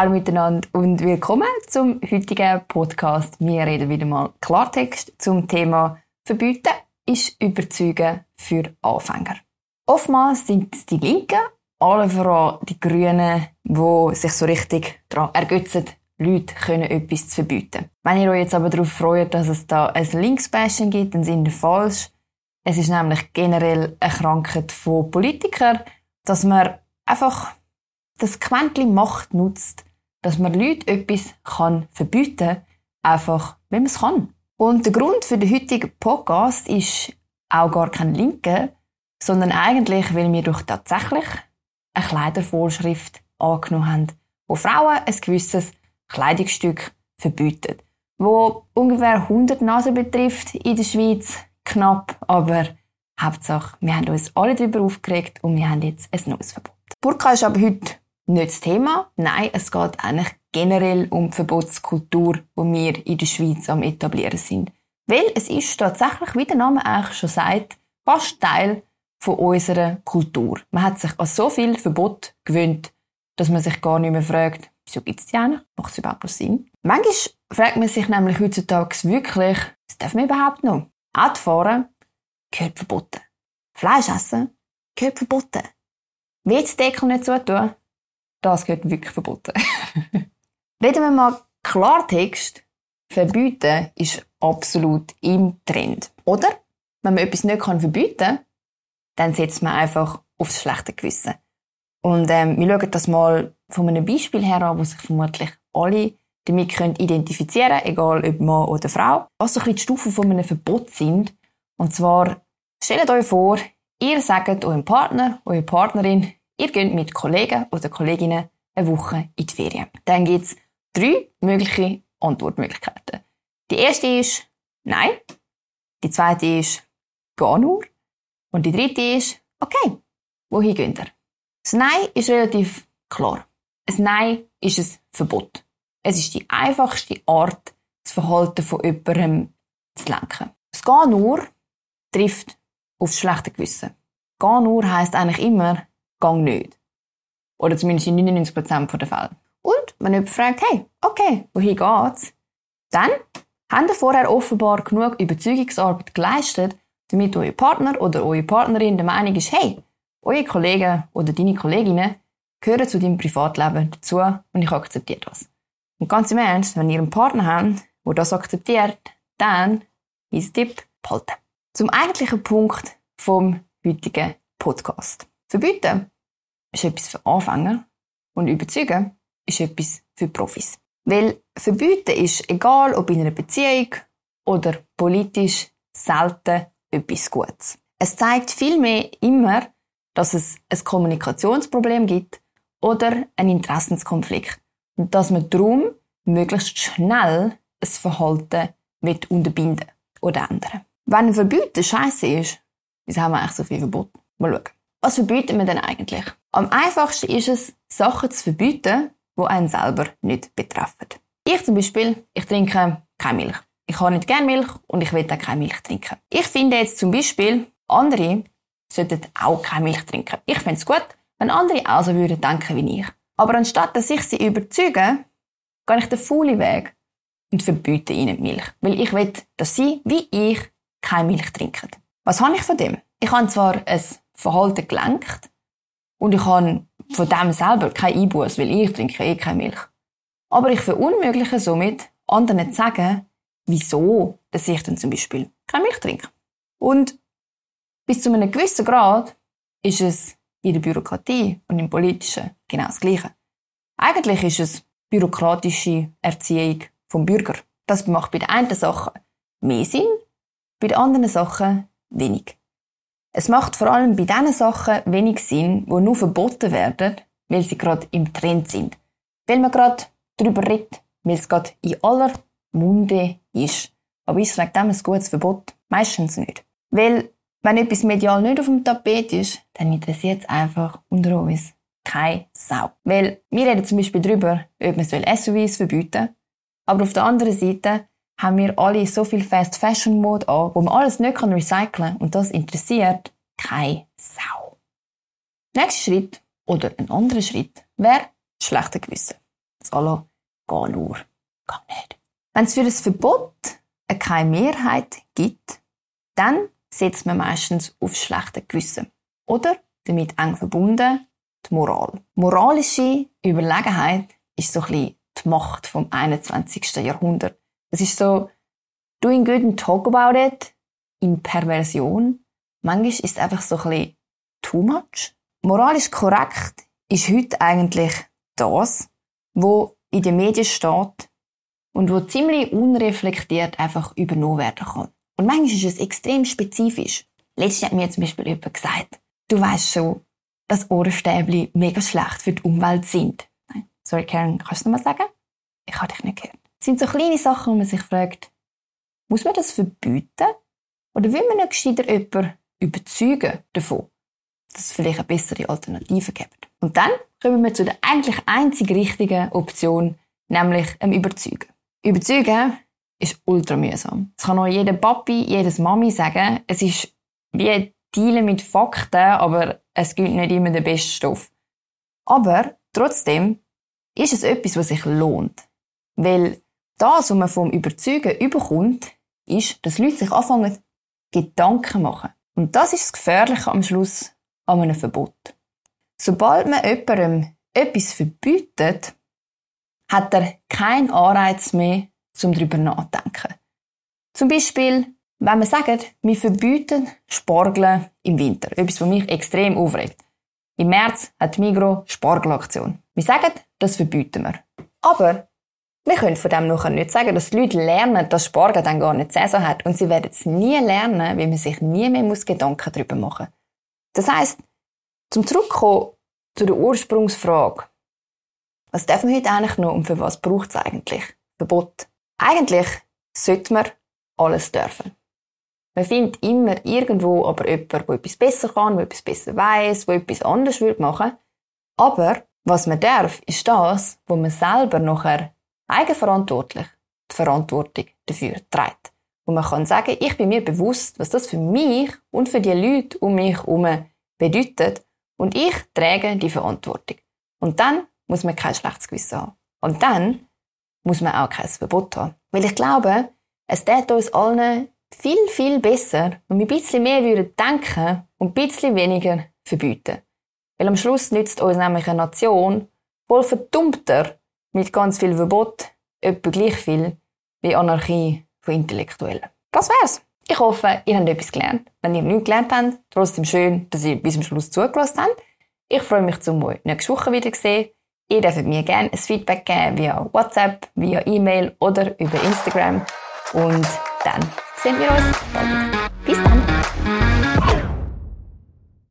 alle miteinander und willkommen zum heutigen Podcast. Wir reden wieder mal Klartext zum Thema Verbieten ist Überzeugen für Anfänger. Oftmals sind es die Linken, alle voran die Grünen, die sich so richtig daran ergötzen, Leute können etwas zu verbieten. Wenn ihr euch jetzt aber darauf freut, dass es da ein Linksbashing gibt, dann sind ihr falsch. Es ist nämlich generell eine Krankheit von Politikern, dass man einfach das Quäntchen Macht nutzt, dass man Leuten etwas kann verbieten kann, einfach, wenn man es kann. Und der Grund für den heutigen Podcast ist auch gar kein Linker, sondern eigentlich, weil wir durch tatsächlich eine Kleidervorschrift angenommen haben, wo Frauen ein gewisses Kleidungsstück verbietet, wo ungefähr 100 Nasen betrifft in der Schweiz, knapp, aber Hauptsache, wir haben uns alle darüber aufgeregt und wir haben jetzt ein neues Verbot. Burka ist aber heute nicht das Thema. Nein, es geht eigentlich generell um die Verbotskultur, die wir in der Schweiz am etablieren sind. Weil es ist tatsächlich, wie der Name eigentlich schon sagt, fast Teil von unserer Kultur. Man hat sich an so viel Verbot gewöhnt, dass man sich gar nicht mehr fragt, wieso gibt es die eigentlich? Macht es überhaupt noch Sinn? Manchmal fragt man sich nämlich heutzutage wirklich, was darf man überhaupt noch? Auto fahren gehört verboten. Fleisch essen gehört verboten. Deckel nicht zutun, das gehört wirklich verboten. Reden wir mal Klartext. Verbieten ist absolut im Trend. Oder? Wenn man etwas nicht verbieten kann, dann setzt man einfach aufs schlechte Gewissen. Und ähm, wir schauen das mal von einem Beispiel her an, wo sich vermutlich alle damit können identifizieren egal ob Mann oder Frau. Was so ein bisschen die Stufen von einem Verbot sind. Und zwar, stellt euch vor, ihr sagt eurem Partner, eurer Partnerin, ihr geht mit Kollegen oder Kolleginnen eine Woche in die Ferien. Dann gibt es drei mögliche Antwortmöglichkeiten. Die erste ist Nein. Die zweite ist Gar nur. Und die dritte ist Okay, wohin geht ihr? Das Nein ist relativ klar. Ein Nein ist ein Verbot. Es ist die einfachste Art, das Verhalten von jemandem zu lenken. Das Gar nur trifft aufs schlechte Gewissen. Gar nur heisst eigentlich immer, gang nicht. Oder zumindest in 99% der Fälle. Und wenn jemand fragt, hey, okay, wohin geht's? Dann haben ihr vorher offenbar genug Überzeugungsarbeit geleistet, damit euer Partner oder eure Partnerin der Meinung ist, hey, eure Kollegen oder deine Kolleginnen gehören zu deinem Privatleben dazu und ich akzeptiere das. Und ganz im Ernst, wenn ihr einen Partner habt, der das akzeptiert, dann ist Tipp, behalten. Zum eigentlichen Punkt vom heutigen Podcast. Verbieten ist etwas für Anfänger und überzeugen ist etwas für Profis. Weil verbieten ist, egal ob in einer Beziehung oder politisch, selten etwas Gutes. Es zeigt vielmehr immer, dass es ein Kommunikationsproblem gibt oder einen Interessenskonflikt und dass man darum möglichst schnell ein Verhalten unterbinden oder ändern. Wenn ein Verbieten scheiße ist, wieso haben wir eigentlich so viel verboten? Mal schauen. Was verbieten wir denn eigentlich? Am einfachsten ist es, Sachen zu verbieten, die einen selber nicht betreffen. Ich zum Beispiel, ich trinke keine Milch. Ich habe nicht gerne Milch und ich will auch keine Milch trinken. Ich finde jetzt zum Beispiel, andere sollten auch keine Milch trinken. Ich fände es gut, wenn andere auch so würden denken wie ich. Aber anstatt dass ich sie überzeuge, gehe ich den faulen Weg und verbiete ihnen die Milch. Weil ich will, dass sie, wie ich, keine Milch trinken. Was habe ich von dem? Ich habe zwar ein Verhalten gelenkt und ich habe von dem selber keinen Einbuß, weil ich trinke eh keine Milch. Aber ich verunmögliche somit, anderen zu sagen, wieso dass ich dann zum Beispiel keine Milch trinke. Und bis zu einem gewissen Grad ist es in der Bürokratie und im Politischen genau das Gleiche. Eigentlich ist es bürokratische Erziehung vom Bürger. Das macht bei den einen Sachen mehr Sinn, bei den anderen Sachen wenig. Es macht vor allem bei diesen Sachen wenig Sinn, die nur verboten werden, weil sie gerade im Trend sind. Weil man gerade darüber redet, weil es gerade in aller Munde ist. Aber ist wegen dem ein gutes Verbot? Meistens nicht. Weil, wenn etwas medial nicht auf dem Tapet ist, dann interessiert es einfach unter uns keine Sau. Weil wir reden zum Beispiel darüber, ob man SUVs verbieten soll. Aber auf der anderen Seite haben wir alle so viel Fast Fashion Mode an, wo man alles nicht recyceln kann und das interessiert keine Sau. Nächster Schritt oder ein anderer Schritt wäre schlechte Gewissen. Das alle geh nur, geh nicht. Wenn es für ein Verbot keine Mehrheit gibt, dann setzt man meistens auf schlechte Gewissen. Oder damit eng verbunden die Moral. Moralische Überlegenheit ist so ein bisschen die Macht vom 21. Jahrhundert. Es ist so, doing good and talk about it in Perversion. Manchmal ist es einfach so ein bisschen too much. Moralisch korrekt ist heute eigentlich das, wo in den Medien steht und wo ziemlich unreflektiert einfach übernommen werden kann. Und manchmal ist es extrem spezifisch. Letztens hat mir zum Beispiel jemand gesagt, du weißt schon, dass Ohrenstäbli mega schlecht für die Umwelt sind. Sorry, Karen, kannst du noch mal sagen? Ich habe dich nicht gehört. Das sind so kleine Sachen, wo man sich fragt, muss man das verbieten? Oder will man nicht gescheiter jemanden überzeugen davon, dass es vielleicht eine bessere Alternative gibt? Und dann kommen wir zu der eigentlich einzig richtigen Option, nämlich dem Überzeugen. Überzeugen ist ultra mühsam. Es kann auch jeder Papi, jedes Mami sagen, es ist wie Dealen mit Fakten, aber es gilt nicht immer der beste Stoff. Aber trotzdem ist es etwas, was sich lohnt. Weil das, was man vom Überzeugen überkommt, ist, dass Leute sich anfangen, Gedanken machen. Und das ist das Gefährliche am Schluss an einem Verbot. Sobald man jemandem etwas verbietet, hat er keinen Anreiz mehr, um darüber nachzudenken. Zum Beispiel, wenn wir sagen, wir verbieten Spargeln im Winter. Etwas, was mich extrem aufregt. Im März hat Migro Spargelaktion. Wir sagen, das verbieten wir. Aber wir können von dem nachher nicht sagen, dass die Leute lernen, dass Spargel dann gar nicht Saison hat. Und sie werden es nie lernen, weil man sich nie mehr muss Gedanken darüber machen muss. Das heisst, zum Zurückkommen zu der Ursprungsfrage. Was darf man heute eigentlich noch und für was braucht es eigentlich? Verbot. Eigentlich sollte man alles dürfen. Man findet immer irgendwo aber jemanden, der etwas besser kann, der etwas besser weiß, der etwas anders machen würde Aber was man darf, ist das, wo man selber nachher eigenverantwortlich die Verantwortung dafür trägt. Und man kann sagen, ich bin mir bewusst, was das für mich und für die Leute um mich herum bedeutet und ich trage die Verantwortung. Und dann muss man kein schlechtes Gewissen haben. Und dann muss man auch kein Verbot haben. Weil ich glaube, es tät uns allen viel, viel besser, wenn wir ein bisschen mehr würden denken und ein bisschen weniger verbieten. Weil am Schluss nützt uns nämlich eine Nation wohl verdummter mit ganz viel Verbot etwa gleich viel wie Anarchie von Intellektuellen. Das wär's. Ich hoffe, ihr habt etwas gelernt. Wenn ihr nichts gelernt habt, trotzdem schön, dass ihr bis zum Schluss zugelassen habt. Ich freue mich zum euch nächste Woche wieder sehen. Ihr dürft mir gerne ein Feedback geben via WhatsApp, via E-Mail oder über Instagram. Und dann sehen wir uns bald.